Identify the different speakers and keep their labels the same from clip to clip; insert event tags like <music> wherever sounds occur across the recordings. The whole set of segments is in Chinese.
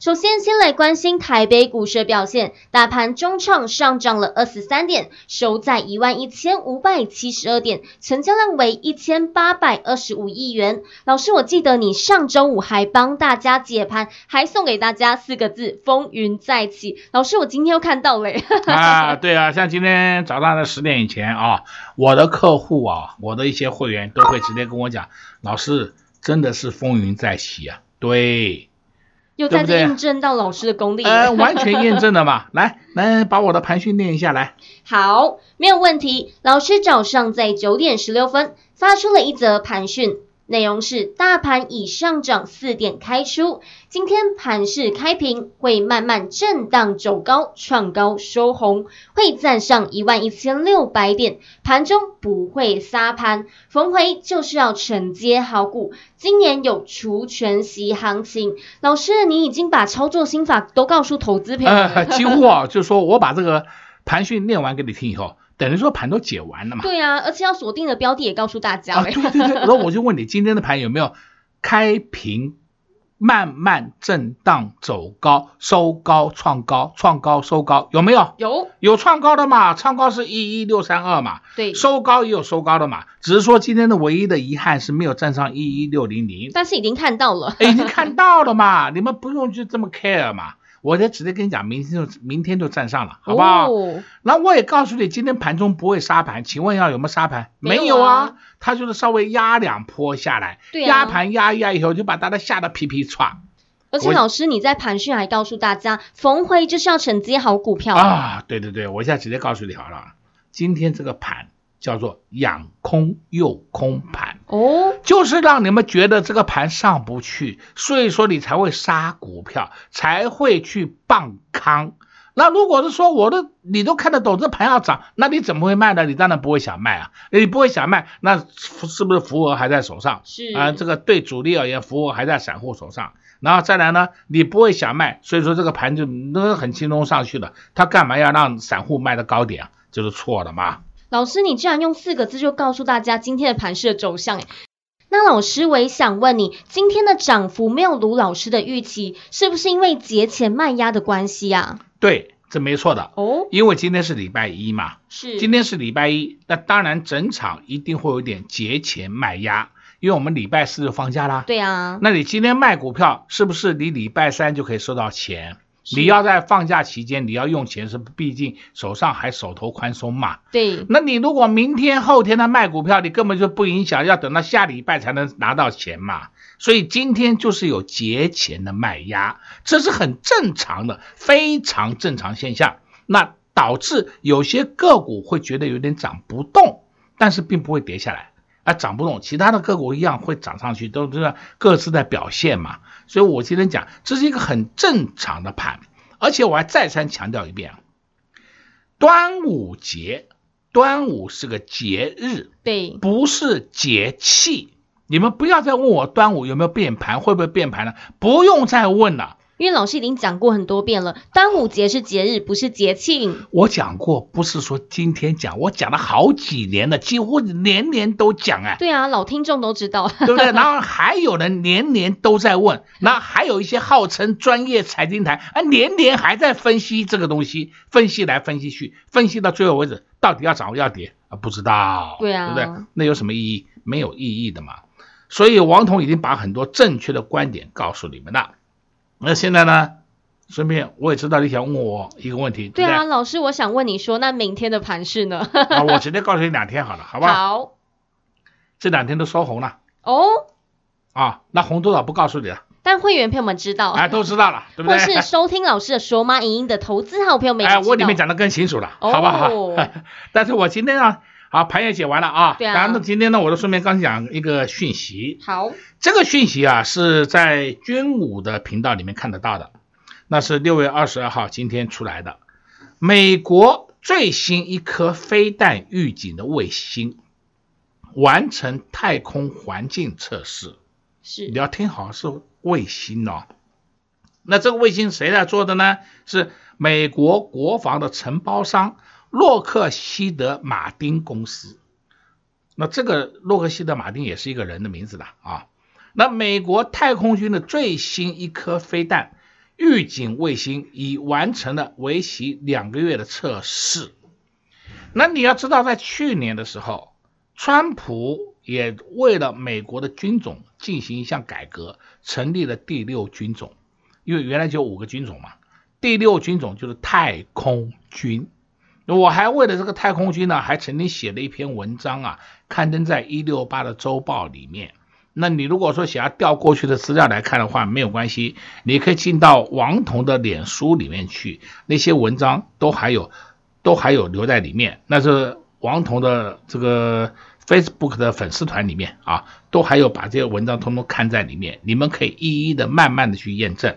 Speaker 1: 首先，先来关心台北股市表现。大盘中场上涨了二十三点，收在一万一千五百七十二点，成交量为一千八百二十五亿元。老师，我记得你上周五还帮大家解盘，还送给大家四个字：风云再起。老师，我今天又看到了。<laughs>
Speaker 2: 啊，对啊，像今天早上的十点以前啊，我的客户啊，我的一些会员都会直接跟我讲，老师。真的是风云再起啊！对，
Speaker 1: 又再次验证到老师的功力。
Speaker 2: 呃，完全验证了嘛。<laughs> 来，来把我的盘训练一下来。
Speaker 1: 好，没有问题。老师早上在九点十六分发出了一则盘讯。内容是大盘已上涨四点开出，今天盘势开平，会慢慢震荡走高，创高收红，会站上一万一千六百点，盘中不会杀盘，逢回就是要承接好股。今年有除权息行情，老师你已经把操作心法都告诉投资朋友了，
Speaker 2: 几乎啊，就是说我把这个盘讯念完给你听以后。等于说盘都解完了嘛？
Speaker 1: 对啊，而且要锁定的标的也告诉大家。
Speaker 2: 啊，对对对，然后我就问你，今天的盘有没有开平，慢慢震荡走高，收高创高，创高收高，有没有？
Speaker 1: 有，
Speaker 2: 有创高的嘛？创高是一一六三二嘛？
Speaker 1: 对，
Speaker 2: 收高也有收高的嘛？只是说今天的唯一的遗憾是没有站上一一六零零，
Speaker 1: 但是已经看到了，
Speaker 2: 已经看到了嘛？你们不用去这么 care 嘛？我就直接跟你讲，明天就明天就站上了，好不好？哦，那我也告诉你，今天盘中不会杀盘，请问一下有没有杀盘？没有啊，没有啊，它就是稍微压两波下来，对啊，压盘压一压以后就把大家吓得皮皮喘。
Speaker 1: 而且老师你在盘讯还告诉大家，逢回就是要承接好股票
Speaker 2: 啊！对对对，我现在直接告诉你好了，今天这个盘。叫做养空诱空盘哦，就是让你们觉得这个盘上不去，所以说你才会杀股票，才会去傍康。那如果是说我都你都看得懂这盘要涨，那你怎么会卖呢？你当然不会想卖啊，你不会想卖，那是不是浮额还在手上？
Speaker 1: 是
Speaker 2: 啊，这个对主力而言，浮额还在散户手上。然后再来呢，你不会想卖，所以说这个盘就那很轻松上去了。他干嘛要让散户卖的高点啊？就是错的嘛。
Speaker 1: 老师，你居然用四个字就告诉大家今天的盘势的走向诶，那老师我也想问你，今天的涨幅没有卢老师的预期，是不是因为节前卖压的关系啊？
Speaker 2: 对，这没错的
Speaker 1: 哦，
Speaker 2: 因为今天是礼拜一嘛，
Speaker 1: 是，
Speaker 2: 今天是礼拜一，那当然整场一定会有点节前卖压，因为我们礼拜四就放假啦。
Speaker 1: 对啊，
Speaker 2: 那你今天卖股票，是不是你礼拜三就可以收到钱？你要在放假期间，你要用钱是，毕竟手上还手头宽松嘛。
Speaker 1: 对。
Speaker 2: 那你如果明天后天的卖股票，你根本就不影响，要等到下礼拜才能拿到钱嘛。所以今天就是有节前的卖压，这是很正常的，非常正常现象。那导致有些个股会觉得有点涨不动，但是并不会跌下来。啊，涨不动，其他的个股一样会涨上去，都是各自在表现嘛。所以我今天讲，这是一个很正常的盘，而且我还再三强调一遍，端午节，端午是个节日，
Speaker 1: 对，
Speaker 2: 不是节气。你们不要再问我端午有没有变盘，会不会变盘了，不用再问了。
Speaker 1: 因为老师已经讲过很多遍了，端午节是节日，不是节庆。
Speaker 2: 我讲过，不是说今天讲，我讲了好几年了，几乎年年都讲哎。
Speaker 1: 对啊，老听众都知道，<laughs>
Speaker 2: 对不对？然后还有人年年都在问，那还有一些号称专业财经台啊，年年还在分析这个东西，分析来分析去，分析到最后为止，到底要涨要跌啊？不知道，
Speaker 1: 对啊，
Speaker 2: 对不对？那有什么意义？没有意义的嘛。所以王彤已经把很多正确的观点告诉你们了。那现在呢？顺便我也知道你想问我一个问题。
Speaker 1: 对啊，
Speaker 2: 对对
Speaker 1: 老师，我想问你说，那明天的盘势呢？
Speaker 2: 啊，我直接告诉你两天好了，<laughs> 好不好？
Speaker 1: 好。
Speaker 2: 这两天都收红了。
Speaker 1: 哦。
Speaker 2: 啊，那红多少不告诉你了。
Speaker 1: 但会员朋友们知道
Speaker 2: 哎，都知道了，<laughs> 对不对？
Speaker 1: 或是收听老师的说妈影音的投资好朋友们，哎，
Speaker 2: 我里面讲的更清楚了，哦、好不好？<laughs> 但是我今天啊，好盘也解完了啊。对啊。然后今天呢，我就顺便刚讲一个讯息。
Speaker 1: 好。
Speaker 2: 这个讯息啊，是在军武的频道里面看得到的，那是六月二十二号今天出来的，美国最新一颗飞弹预警的卫星完成太空环境测试。
Speaker 1: 是。
Speaker 2: 你要听好，是卫星哦。那这个卫星谁来做的呢？是美国国防的承包商洛克希德马丁公司。那这个洛克希德马丁也是一个人的名字的啊。那美国太空军的最新一颗飞弹预警卫星已完成了为期两个月的测试。那你要知道，在去年的时候，川普也为了美国的军种进行一项改革，成立了第六军种。因为原来就五个军种嘛，第六军种就是太空军。我还为了这个太空军呢，还曾经写了一篇文章啊，刊登在一六八的周报里面。那你如果说想要调过去的资料来看的话，没有关系，你可以进到王彤的脸书里面去，那些文章都还有，都还有留在里面。那是王彤的这个 Facebook 的粉丝团里面啊，都还有把这些文章通通看在里面，你们可以一一的慢慢的去验证，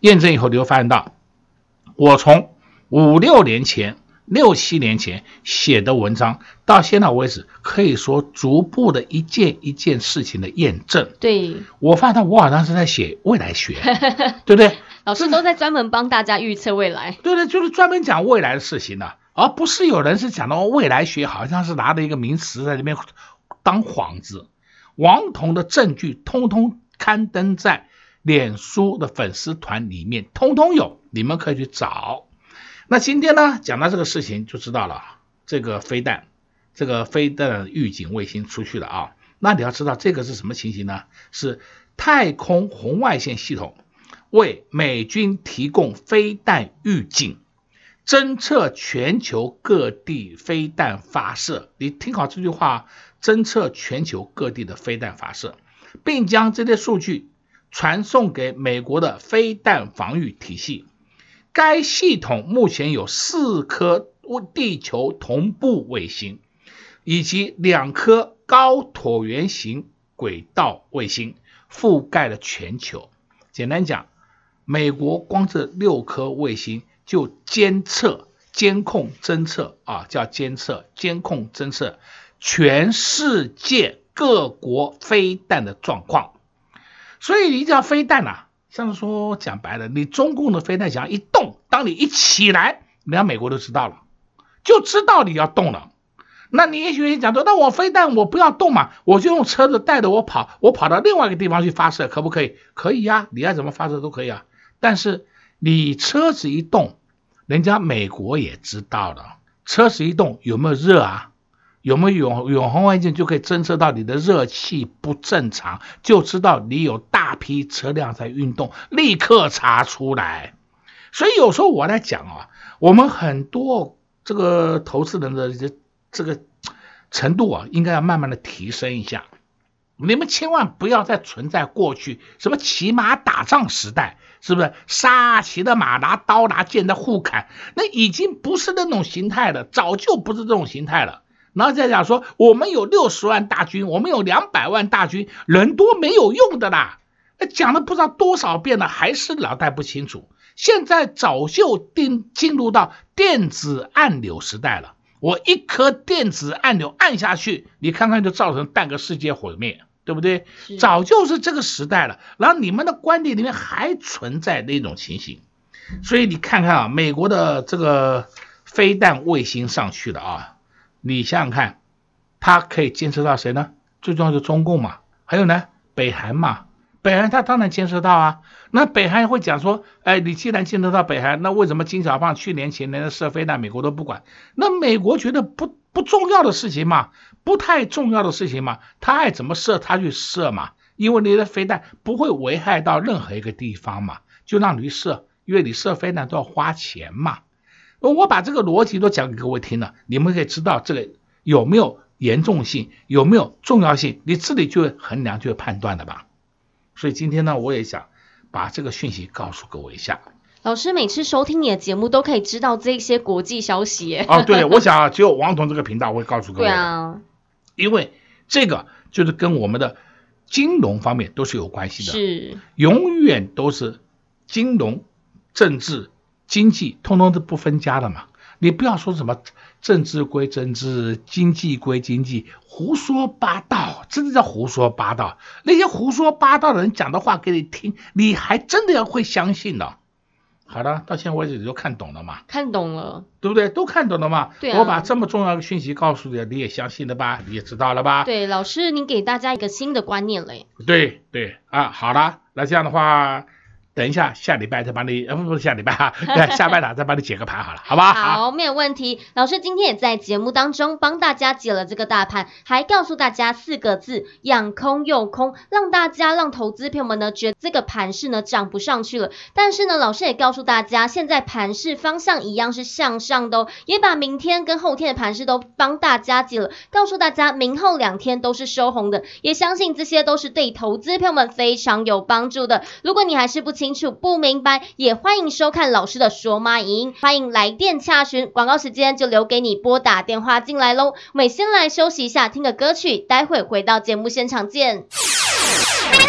Speaker 2: 验证以后你会发现到，我从五六年前。六七年前写的文章，到现在为止，可以说逐步的一件一件事情的验证。
Speaker 1: 对，
Speaker 2: 我发现我好像是在写未来学，<laughs> 对不对？
Speaker 1: 老师都在专门帮大家预测未来。
Speaker 2: 对对，就是专门讲未来的事情的，而不是有人是讲到未来学，好像是拿着一个名词在里面当幌子。王彤的证据通通刊登在脸书的粉丝团里面，通通有，你们可以去找。那今天呢，讲到这个事情就知道了，这个飞弹，这个飞弹预警卫星出去了啊。那你要知道这个是什么情形呢？是太空红外线系统为美军提供飞弹预警，侦测全球各地飞弹发射。你听好这句话，侦测全球各地的飞弹发射，并将这些数据传送给美国的飞弹防御体系。该系统目前有四颗地球同步卫星，以及两颗高椭圆形轨道卫星，覆盖了全球。简单讲，美国光这六颗卫星就监测、监控、侦测啊，叫监测、监控、侦测全世界各国飞弹的状况。所以你叫飞弹啊。像是说讲白了，你中共的飞弹想一动，当你一起来，人家美国都知道了，就知道你要动了。那你也许讲说，那我飞弹我不要动嘛，我就用车子带着我跑，我跑到另外一个地方去发射，可不可以？可以呀，你爱怎么发射都可以啊。但是你车子一动，人家美国也知道了，车子一动有没有热啊？有没有远远红外线就可以侦测到你的热气不正常，就知道你有大批车辆在运动，立刻查出来。所以有时候我来讲啊，我们很多这个投资人的这这个程度啊，应该要慢慢的提升一下。你们千万不要再存在过去什么骑马打仗时代，是不是？杀骑的马拿刀拿剑的互砍，那已经不是那种形态了，早就不是这种形态了。然后再讲说，我们有六十万大军，我们有两百万大军，人多没有用的啦。那讲了不知道多少遍了，还是脑袋不清楚。现在早就定进入到电子按钮时代了。我一颗电子按钮按下去，你看看就造成半个世界毁灭，对不对？早就是这个时代了。然后你们的观点里面还存在那种情形，所以你看看啊，美国的这个飞弹卫星上去了啊。你想想看，他可以监测到谁呢？最重要是中共嘛，还有呢，北韩嘛。北韩他当然监测到啊。那北韩会讲说，哎，你既然监测到北韩，那为什么金小胖去年前年的射飞弹，美国都不管？那美国觉得不不重要的事情嘛，不太重要的事情嘛，他爱怎么射他去射嘛，因为你的飞弹不会危害到任何一个地方嘛，就让你射，因为你射飞弹都要花钱嘛。我把这个逻辑都讲给各位听了，你们可以知道这个有没有严重性，有没有重要性，你自己就会衡量，就会判断的吧。所以今天呢，我也想把这个讯息告诉各位一下。
Speaker 1: 老师每次收听你的节目都可以知道这些国际消息耶。
Speaker 2: 哦，对，我想只有王彤这个频道会告诉各位。
Speaker 1: 对啊，
Speaker 2: 因为这个就是跟我们的金融方面都是有关系的。
Speaker 1: 是，
Speaker 2: 永远都是金融、政治、经济，通通都不分家的嘛。你不要说什么政治归政治，经济归经济，胡说八道，真的叫胡说八道。那些胡说八道的人讲的话给你听，你还真的要会相信的。好了，到现在为止你都看懂了嘛？
Speaker 1: 看懂了，
Speaker 2: 对不对？都看懂了嘛？
Speaker 1: 对啊。
Speaker 2: 我把这么重要的讯息告诉你，你也相信了吧？你也知道了吧？
Speaker 1: 对，老师，你给大家一个新的观念嘞。
Speaker 2: 对对啊，好了，那这样的话。等一下，下礼拜再帮你，呃，不不是下礼拜哈，<laughs> 下半场再帮你解个盘好了，好吧？
Speaker 1: 好，没有问题。老师今天也在节目当中帮大家解了这个大盘，还告诉大家四个字：养空又空，让大家让投资朋友们呢觉得这个盘势呢涨不上去了。但是呢，老师也告诉大家，现在盘势方向一样是向上的哦，也把明天跟后天的盘势都帮大家解了，告诉大家明后两天都是收红的，也相信这些都是对投资朋友们非常有帮助的。如果你还是不清，清楚不明白，也欢迎收看老师的说妈音，欢迎来电洽询。广告时间就留给你拨打电话进来喽。我们先来休息一下，听个歌曲，待会回到节目现场见。快快，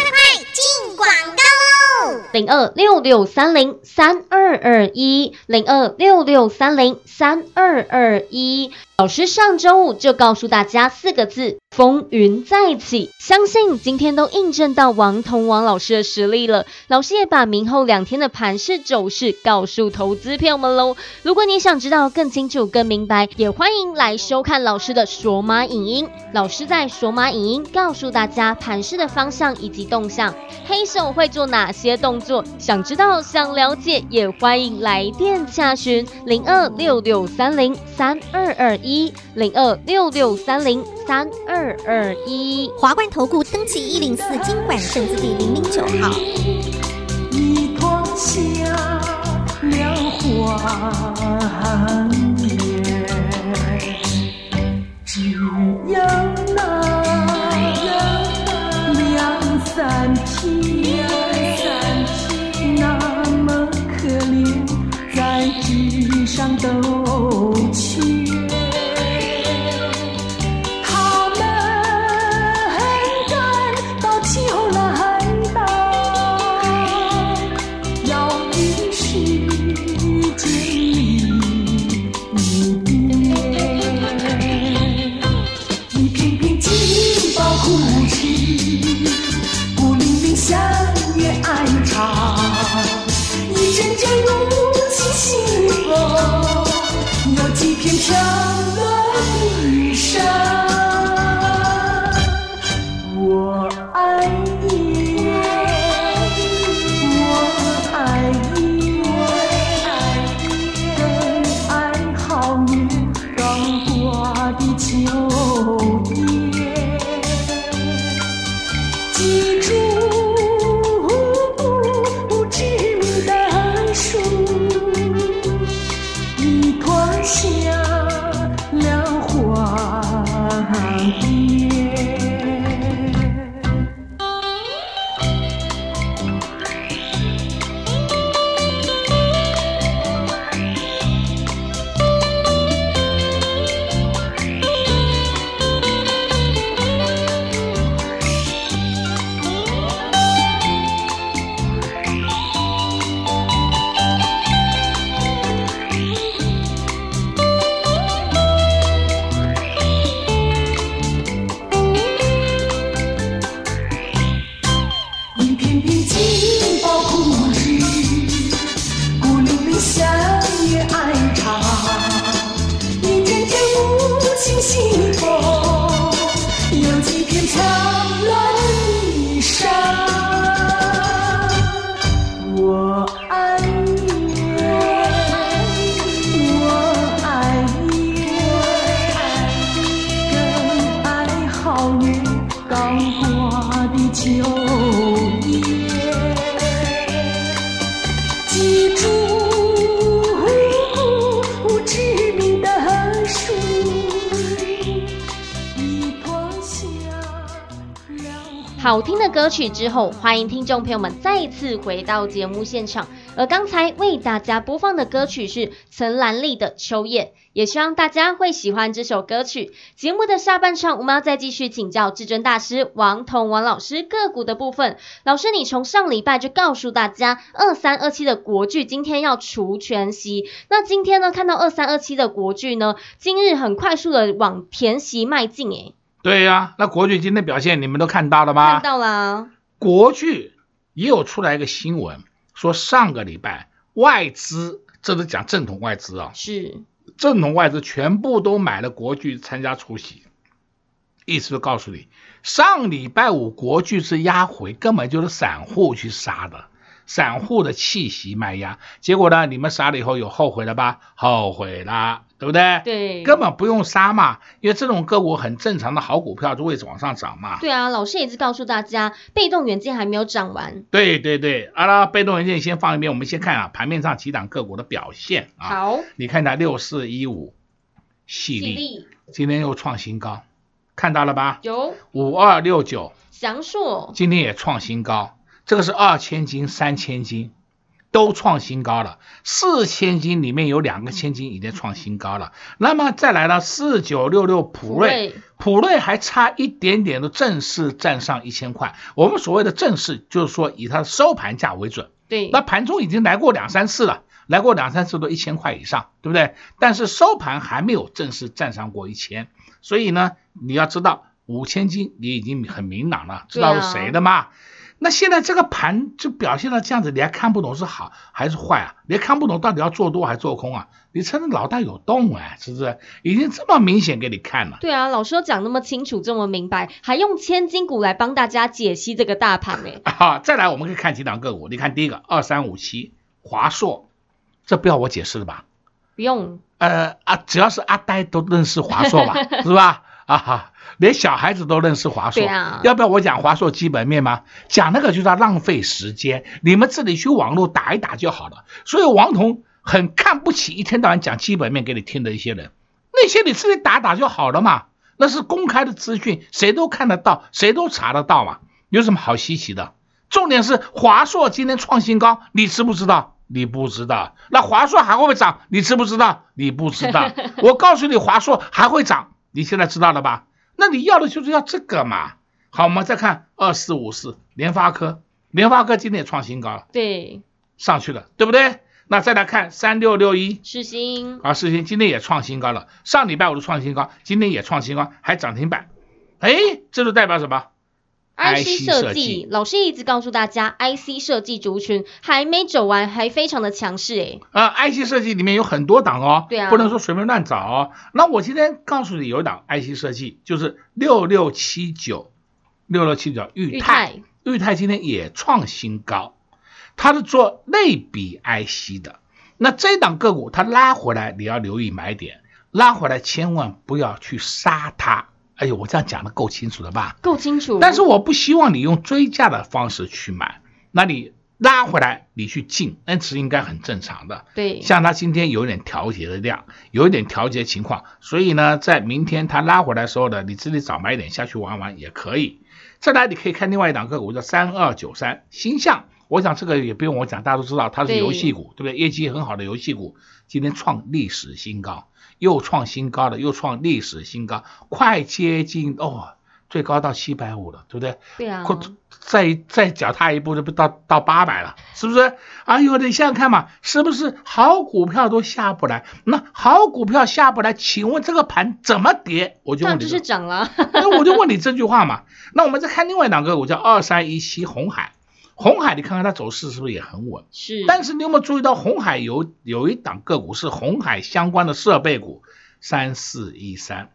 Speaker 1: 进广告喽！零二六六三零三二二一，零二六六三零三二二一。老师上周五就告诉大家四个字：风云再起。相信今天都印证到王同王老师的实力了。老师也把明后两天的盘势走势告诉投资朋友们喽。如果你想知道更清楚、更明白，也欢迎来收看老师的索马影音。老师在索马影音告诉大家盘势的方向以及动向，黑手会做哪些动作？想知道、想了解，也欢迎来电洽询零二六六三零三二二一。一零二六六三零三二二一，
Speaker 3: 华冠投顾登记一零四金管证字第零零九号。一光下了花只要
Speaker 1: 好听的歌曲之后，欢迎听众朋友们再次回到节目现场。而刚才为大家播放的歌曲是陈兰丽的《秋叶》，也希望大家会喜欢这首歌曲。节目的下半场，我们要再继续请教至尊大师王彤王老师个股的部分。老师，你从上礼拜就告诉大家，二三二七的国剧今天要除全息。那今天呢，看到二三二七的国剧呢，今日很快速的往填息迈进，诶。
Speaker 2: 对呀、啊，那国巨今天表现你们都看到了吗？
Speaker 1: 看到了。
Speaker 2: 国巨也有出来一个新闻，说上个礼拜外资，这是讲正统外资啊，
Speaker 1: 是
Speaker 2: 正统外资全部都买了国巨参加出席，意思就告诉你，上礼拜五国巨是压回，根本就是散户去杀的。散户的气息卖压，结果呢？你们杀了以后有后悔了吧？后悔啦，对不对？
Speaker 1: 对，
Speaker 2: 根本不用杀嘛，因为这种个股很正常的好股票就会往上涨嘛。
Speaker 1: 对啊，老师也是告诉大家，被动元件还没有涨完。
Speaker 2: 对对对，好了，被动元件先放一边，我们先看啊盘面上几档个股的表现啊。
Speaker 1: 好，
Speaker 2: 你看一下六四一五，矽力今天又创新高，看到了吧？
Speaker 1: 有。
Speaker 2: 五二六九，
Speaker 1: 祥硕
Speaker 2: 今天也创新高。这个是二千金、三千斤都创新高了，四千斤里面有两个千斤已经创新高了。那么再来了四九六六普瑞，普瑞还差一点点的正式站上一千块。我们所谓的正式，就是说以它的收盘价为准。
Speaker 1: 对，
Speaker 2: 那盘中已经来过两三次了，来过两三次都一千块以上，对不对？但是收盘还没有正式站上过一千，所以呢，你要知道五千金你已经很明朗了，知道是谁的吗？那现在这个盘就表现到这样子，你还看不懂是好还是坏啊？你还看不懂到底要做多还是做空啊？你趁着脑袋有洞哎，是不是？已经这么明显给你看了。
Speaker 1: 对啊，老师都讲那么清楚，这么明白，还用千金股来帮大家解析这个大盘哎。<laughs>
Speaker 2: 好，再来我们可以看几档个股。你看第一个二三五七华硕，这不要我解释了吧？
Speaker 1: 不用。
Speaker 2: 呃啊，只要是阿呆都认识华硕吧？<laughs> 是吧？啊哈。连小孩子都认识华硕，啊，要不要我讲华硕基本面吗？讲那个就叫浪费时间，你们自己去网络打一打就好了。所以王彤很看不起一天到晚讲基本面给你听的一些人，那些你自己打打就好了嘛，那是公开的资讯，谁都看得到，谁都查得到嘛，有什么好稀奇的？重点是华硕今天创新高，你知不知道？你不知道。那华硕还会不会涨？你知不知道？你不知道。<laughs> 我告诉你，华硕还会涨，你现在知道了吧？那你要的就是要这个嘛？好，我们再看二四五四联发科，联发科今天也创新高了，
Speaker 1: 对，
Speaker 2: 上去了，对不对？那再来看三六六一。
Speaker 1: 世星，
Speaker 2: 啊，世星今天也创新高了，上礼拜五的创新高，今天也创新高，还涨停板，哎，这就代表什么
Speaker 1: ？IC 设计，老师一直告诉大家，IC 设计族群还没走完，还非常的强势诶。
Speaker 2: 啊，IC 设计里面有很多档哦，
Speaker 1: 对啊，
Speaker 2: 不能说随便乱找哦。那我今天告诉你有一档 IC 设计，就是六六七九，六六七九裕泰，裕泰今天也创新高，它是做类比 IC 的。那这档个股它拉回来，你要留意买点，拉回来千万不要去杀它。哎呦，我这样讲的够清楚了吧？
Speaker 1: 够清楚。
Speaker 2: 但是我不希望你用追价的方式去买，那你拉回来你去进，那是应该很正常的。
Speaker 1: 对，
Speaker 2: 像它今天有点调节的量，有一点调节情况，所以呢，在明天它拉回来的时候呢，你自己早买一点下去玩玩也可以。再来，你可以看另外一档个股叫三二九三星象，我想这个也不用我讲，大家都知道它是游戏股，对，对不对？业绩很好的游戏股，今天创历史新高。又创新高了，又创历史新高，快接近哦，最高到七百五了，对不对？
Speaker 1: 对啊。
Speaker 2: 再再脚踏一步，就不到到八百了，是不是？哎呦，你想想看嘛，是不是好股票都下不来？那好股票下不来，请问这个盘怎么跌？我就问你，
Speaker 1: 就是涨了。
Speaker 2: 那 <laughs> 我就问你这句话嘛。那我们再看另外两个股，叫二三一七红海。鸿海，你看看它走势是不是也很稳？
Speaker 1: 是。
Speaker 2: 但是你有没有注意到红海有有一档个股是红海相关的设备股，三四一三，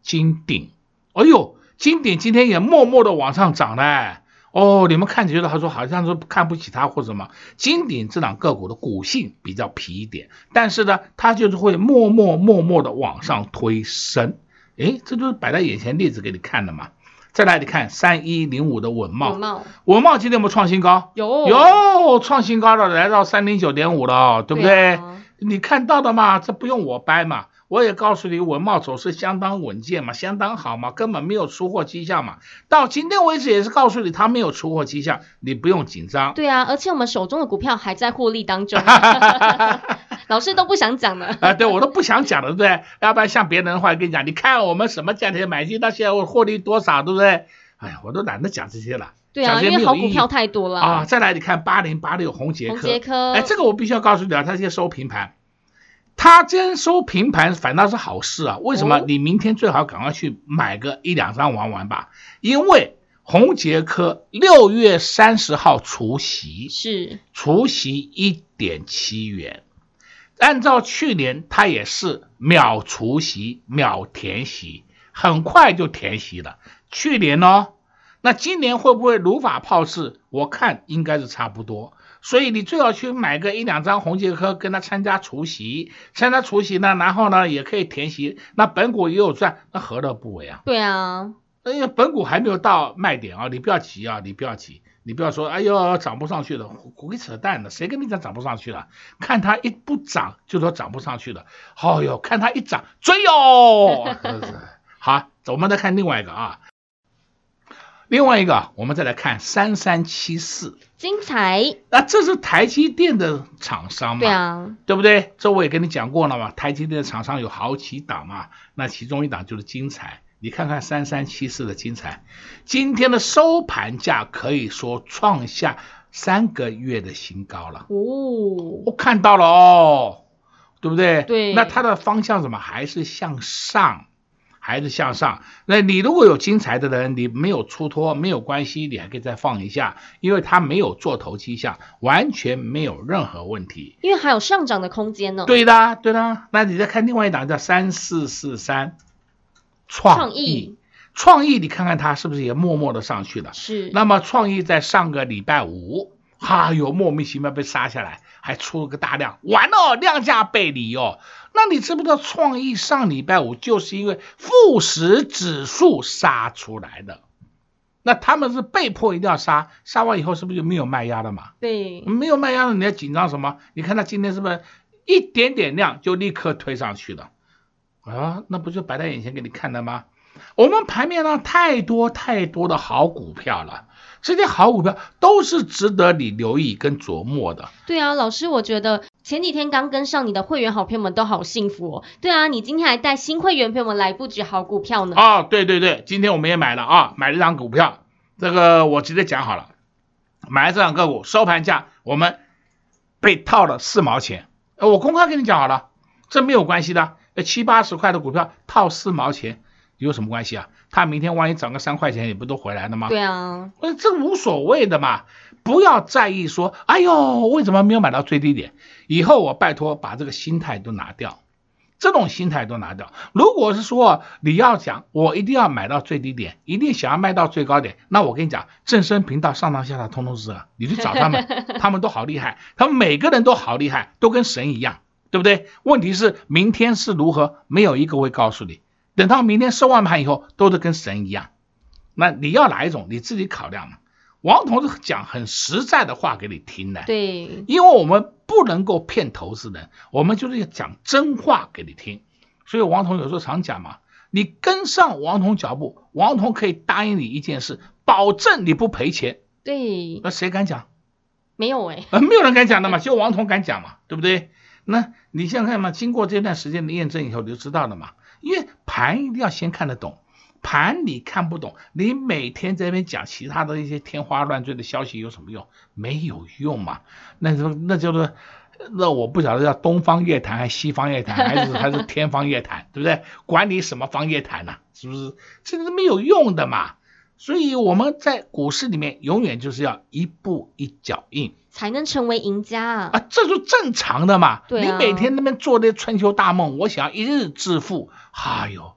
Speaker 2: 金鼎。哎呦，金鼎今天也默默的往上涨嘞。哦，你们看觉得他说好像是看不起它或者什么？金鼎这档个股的股性比较皮一点，但是呢，它就是会默默默默的往上推升。诶，这就是摆在眼前例子给你看的嘛。再来，你看三一零五的稳懋，稳懋今天有没有创新高？
Speaker 1: 有
Speaker 2: 有创新高了，来到三零九点五了，对不对？啊、你看到的嘛，这不用我掰嘛。我也告诉你，稳懋走势相当稳健嘛，相当好嘛，根本没有出货迹象嘛。到今天为止也是告诉你，它没有出货迹象，你不用紧张。
Speaker 1: 对啊，而且我们手中的股票还在获利当中。<laughs> <laughs> 老师都不想讲了。<laughs> 啊、
Speaker 2: 呃，对我都不想讲了，对不对？要不然像别人的话跟你讲，你看我们什么价钱买进，到现在我获利多少，对不对？哎呀，我都懒得讲这些了。
Speaker 1: 对啊，因为好股票太多了
Speaker 2: 啊。再来，你看八零八六红杰科，
Speaker 1: 宏捷科，
Speaker 2: 哎，这个我必须要告诉你啊，它现在收平盘。它今天收平盘反倒是好事啊！为什么？你明天最好赶快去买个一两张玩玩吧，因为红杰科六月三十号除息，
Speaker 1: 是
Speaker 2: 除息一点七元，按照去年它也是秒除息秒填息，很快就填息了。去年呢，那今年会不会如法炮制？我看应该是差不多。所以你最好去买个一两张红杰科，跟他参加除息，参加除息呢，然后呢也可以填息，那本股也有赚，那何乐不为啊？
Speaker 1: 对啊，
Speaker 2: 因为，本股还没有到卖点啊，你不要急啊，你不要急，你不要说，哎呦涨不上去了，鬼扯淡的，谁跟你讲涨不上去了？看它一不涨就说涨不上去了，哦呦，看它一涨追哟 <laughs> <laughs> 好，我们再看另外一个啊。另外一个，我们再来看三三七四，
Speaker 1: 精彩。
Speaker 2: 那这是台积电的厂商嘛？
Speaker 1: 对啊，
Speaker 2: 对不对？这我也跟你讲过了嘛。台积电的厂商有好几档嘛，那其中一档就是精材。你看看三三七四的精彩，今天的收盘价可以说创下三个月的新高了。哦，我看到了哦，对不对？
Speaker 1: 对。
Speaker 2: 那它的方向怎么还是向上？还是向上。那你如果有精彩的人，你没有出脱没有关系，你还可以再放一下，因为它没有做头迹象，完全没有任何问题。
Speaker 1: 因为还有上涨的空间呢。
Speaker 2: 对的，对的。那你再看另外一档叫三四四三，创意，创意，你看看它是不是也默默的上去了？
Speaker 1: 是。
Speaker 2: 那么创意在上个礼拜五，哈哟，莫名其妙被杀下来，还出了个大量，完了，量价背离哦。那你知不知道创意上礼拜五就是因为富时指数杀出来的？那他们是被迫一定要杀，杀完以后是不是就没有卖压了嘛？
Speaker 1: 对，
Speaker 2: 没有卖压了，你要紧张什么？你看他今天是不是一点点量就立刻推上去了？啊，那不就摆在眼前给你看的吗？我们盘面上太多太多的好股票了，这些好股票都是值得你留意跟琢磨的。
Speaker 1: 对啊，老师，我觉得。前几天刚跟上你的会员好朋友们都好幸福哦。对啊，你今天还带新会员朋友们来布局好股票呢。
Speaker 2: 哦，对对对，今天我们也买了啊，买了一张股票，这个我直接讲好了，买了这两个股，收盘价我们被套了四毛钱，我公开跟你讲好了，这没有关系的，七八十块的股票套四毛钱有什么关系啊？他明天万一涨个三块钱，也不都回来了吗？
Speaker 1: 对啊，
Speaker 2: 这无所谓的嘛。不要在意说，哎呦，为什么没有买到最低点？以后我拜托把这个心态都拿掉，这种心态都拿掉。如果是说你要讲，我一定要买到最低点，一定想要卖到最高点，那我跟你讲，正声频道上上下下通通是，你去找他们，<laughs> 他们都好厉害，他们每个人都好厉害，都跟神一样，对不对？问题是明天是如何，没有一个会告诉你。等到明天收完盘以后，都是跟神一样。那你要哪一种，你自己考量嘛。王同志讲很实在的话给你听的，
Speaker 1: 对，
Speaker 2: 因为我们不能够骗投资人，我们就是要讲真话给你听。所以王彤有时候常讲嘛，你跟上王彤脚步，王彤可以答应你一件事，保证你不赔钱。
Speaker 1: 对，
Speaker 2: 那谁敢讲？
Speaker 1: 没有哎，
Speaker 2: 呃，没有人敢讲的嘛，只有王彤敢讲嘛，对不对？那你想想看嘛，经过这段时间的验证以后，你就知道了嘛，因为盘一定要先看得懂。盘你看不懂，你每天在那边讲其他的一些天花乱坠的消息有什么用？没有用嘛。那就，那叫做，那我不晓得叫东方夜谭还是西方夜谭，还是还是天方夜谭，对不对？管你什么方夜谭呢？是不是？这个是没有用的嘛。所以我们在股市里面永远就是要一步一脚印，
Speaker 1: 才能成为赢家啊。
Speaker 2: 啊，这就正常的嘛。
Speaker 1: 对啊。
Speaker 2: 你每天那边做那春秋大梦，我想要一日致富，哎呦。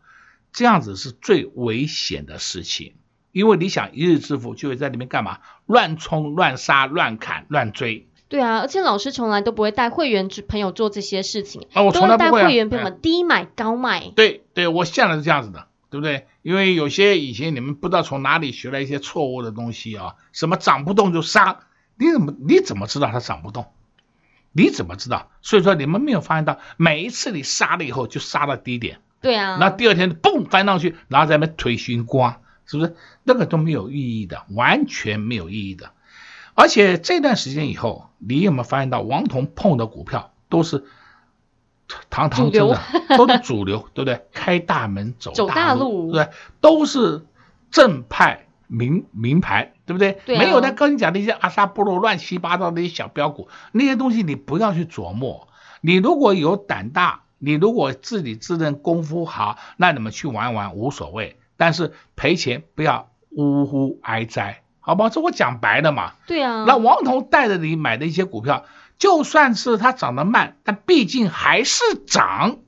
Speaker 2: 这样子是最危险的事情，因为你想一日致富，就会在里面干嘛？乱冲、乱杀、乱砍、乱追。
Speaker 1: 对啊，而且老师从来都不会带会员朋友做这些事情，
Speaker 2: 啊，我从来不会、啊、
Speaker 1: 带会员朋友们低买高卖。
Speaker 2: 对对，我向来是这样子的，对不对？因为有些以前你们不知道从哪里学了一些错误的东西啊，什么涨不动就杀，你怎么你怎么知道它涨不动？你怎么知道？所以说你们没有发现到，每一次你杀了以后就杀到低点，
Speaker 1: 对啊，
Speaker 2: 那第二天嘣翻上去，然后在那边推新高，是不是？那个都没有意义的，完全没有意义的。而且这段时间以后，你有没有发现到王彤碰的股票都是堂堂正正，<laughs> 都是主流，对不对？开大门走大路，对不对？都是正派名名牌，对不对？对啊、没有在跟你讲那些阿萨布鲁乱七八糟的一些小标股，那些东西你不要去琢磨。你如果有胆大，你如果自己自认功夫好，那你们去玩玩无所谓。但是赔钱不要呜呼哀哉。好吧，这我讲白了嘛。对啊。那王彤带着你买的一些股票，就算是它涨得慢，但毕竟还是涨，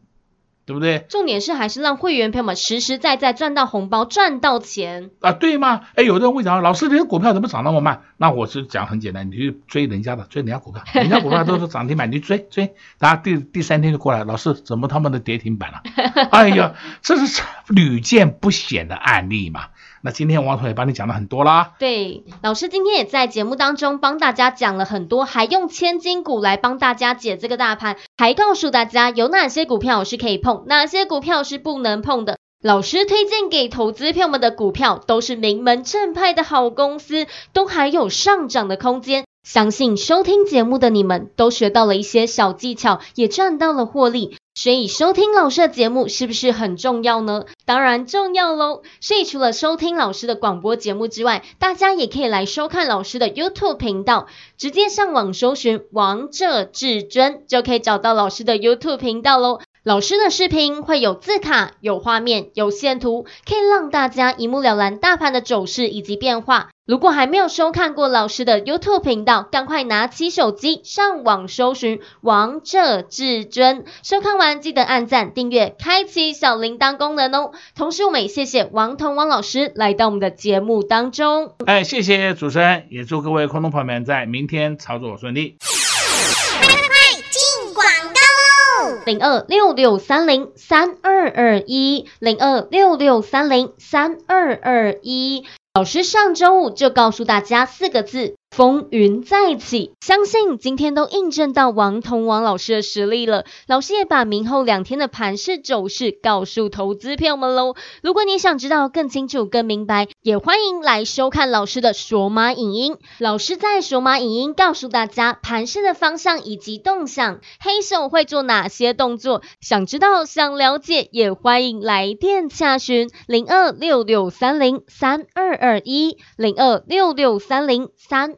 Speaker 2: 对不对？
Speaker 1: 重点是还是让会员朋友们实实在在赚到红包，赚到钱
Speaker 2: 啊，对吗？哎，有的人会讲，老师，你的股票怎么涨那么慢？那我是讲很简单，你去追人家的，追人家股票，<laughs> 人家股票都是涨停板，你追追，然后第第三天就过来，老师怎么他们的跌停板了？<laughs> 哎呀，这是屡见不鲜的案例嘛。那今天王彤也帮你讲了很多啦。
Speaker 1: 对，老师今天也在节目当中帮大家讲了很多，还用千金股来帮大家解这个大盘，还告诉大家有哪些股票是可以碰，哪些股票是不能碰的。老师推荐给投资票们的股票都是名门正派的好公司，都还有上涨的空间。相信收听节目的你们都学到了一些小技巧，也赚到了获利。所以收听老师的节目是不是很重要呢？当然重要喽！所以除了收听老师的广播节目之外，大家也可以来收看老师的 YouTube 频道，直接上网搜寻“王者至尊”就可以找到老师的 YouTube 频道喽。老师的视频会有字卡、有画面、有线图，可以让大家一目了然大盘的走势以及变化。如果还没有收看过老师的 YouTube 频道，赶快拿起手机上网搜寻“王者至尊”，收看完记得按赞、订阅、开启小铃铛功能哦。同时，我们也谢谢王彤王老师来到我们的节目当中。
Speaker 2: 哎，谢谢主持人，也祝各位观众朋友们在明天操作顺利。
Speaker 1: 零二六六三零三二二一，零二六六三零三二二一。老师上周五就告诉大家四个字。风云再起，相信今天都印证到王彤王老师的实力了。老师也把明后两天的盘势走势告诉投资朋友们喽。如果你想知道更清楚、更明白，也欢迎来收看老师的索马影音。老师在索马影音告诉大家盘势的方向以及动向，黑手会做哪些动作。想知道、想了解，也欢迎来电洽询零二六六三零三二二一零二六六三零三。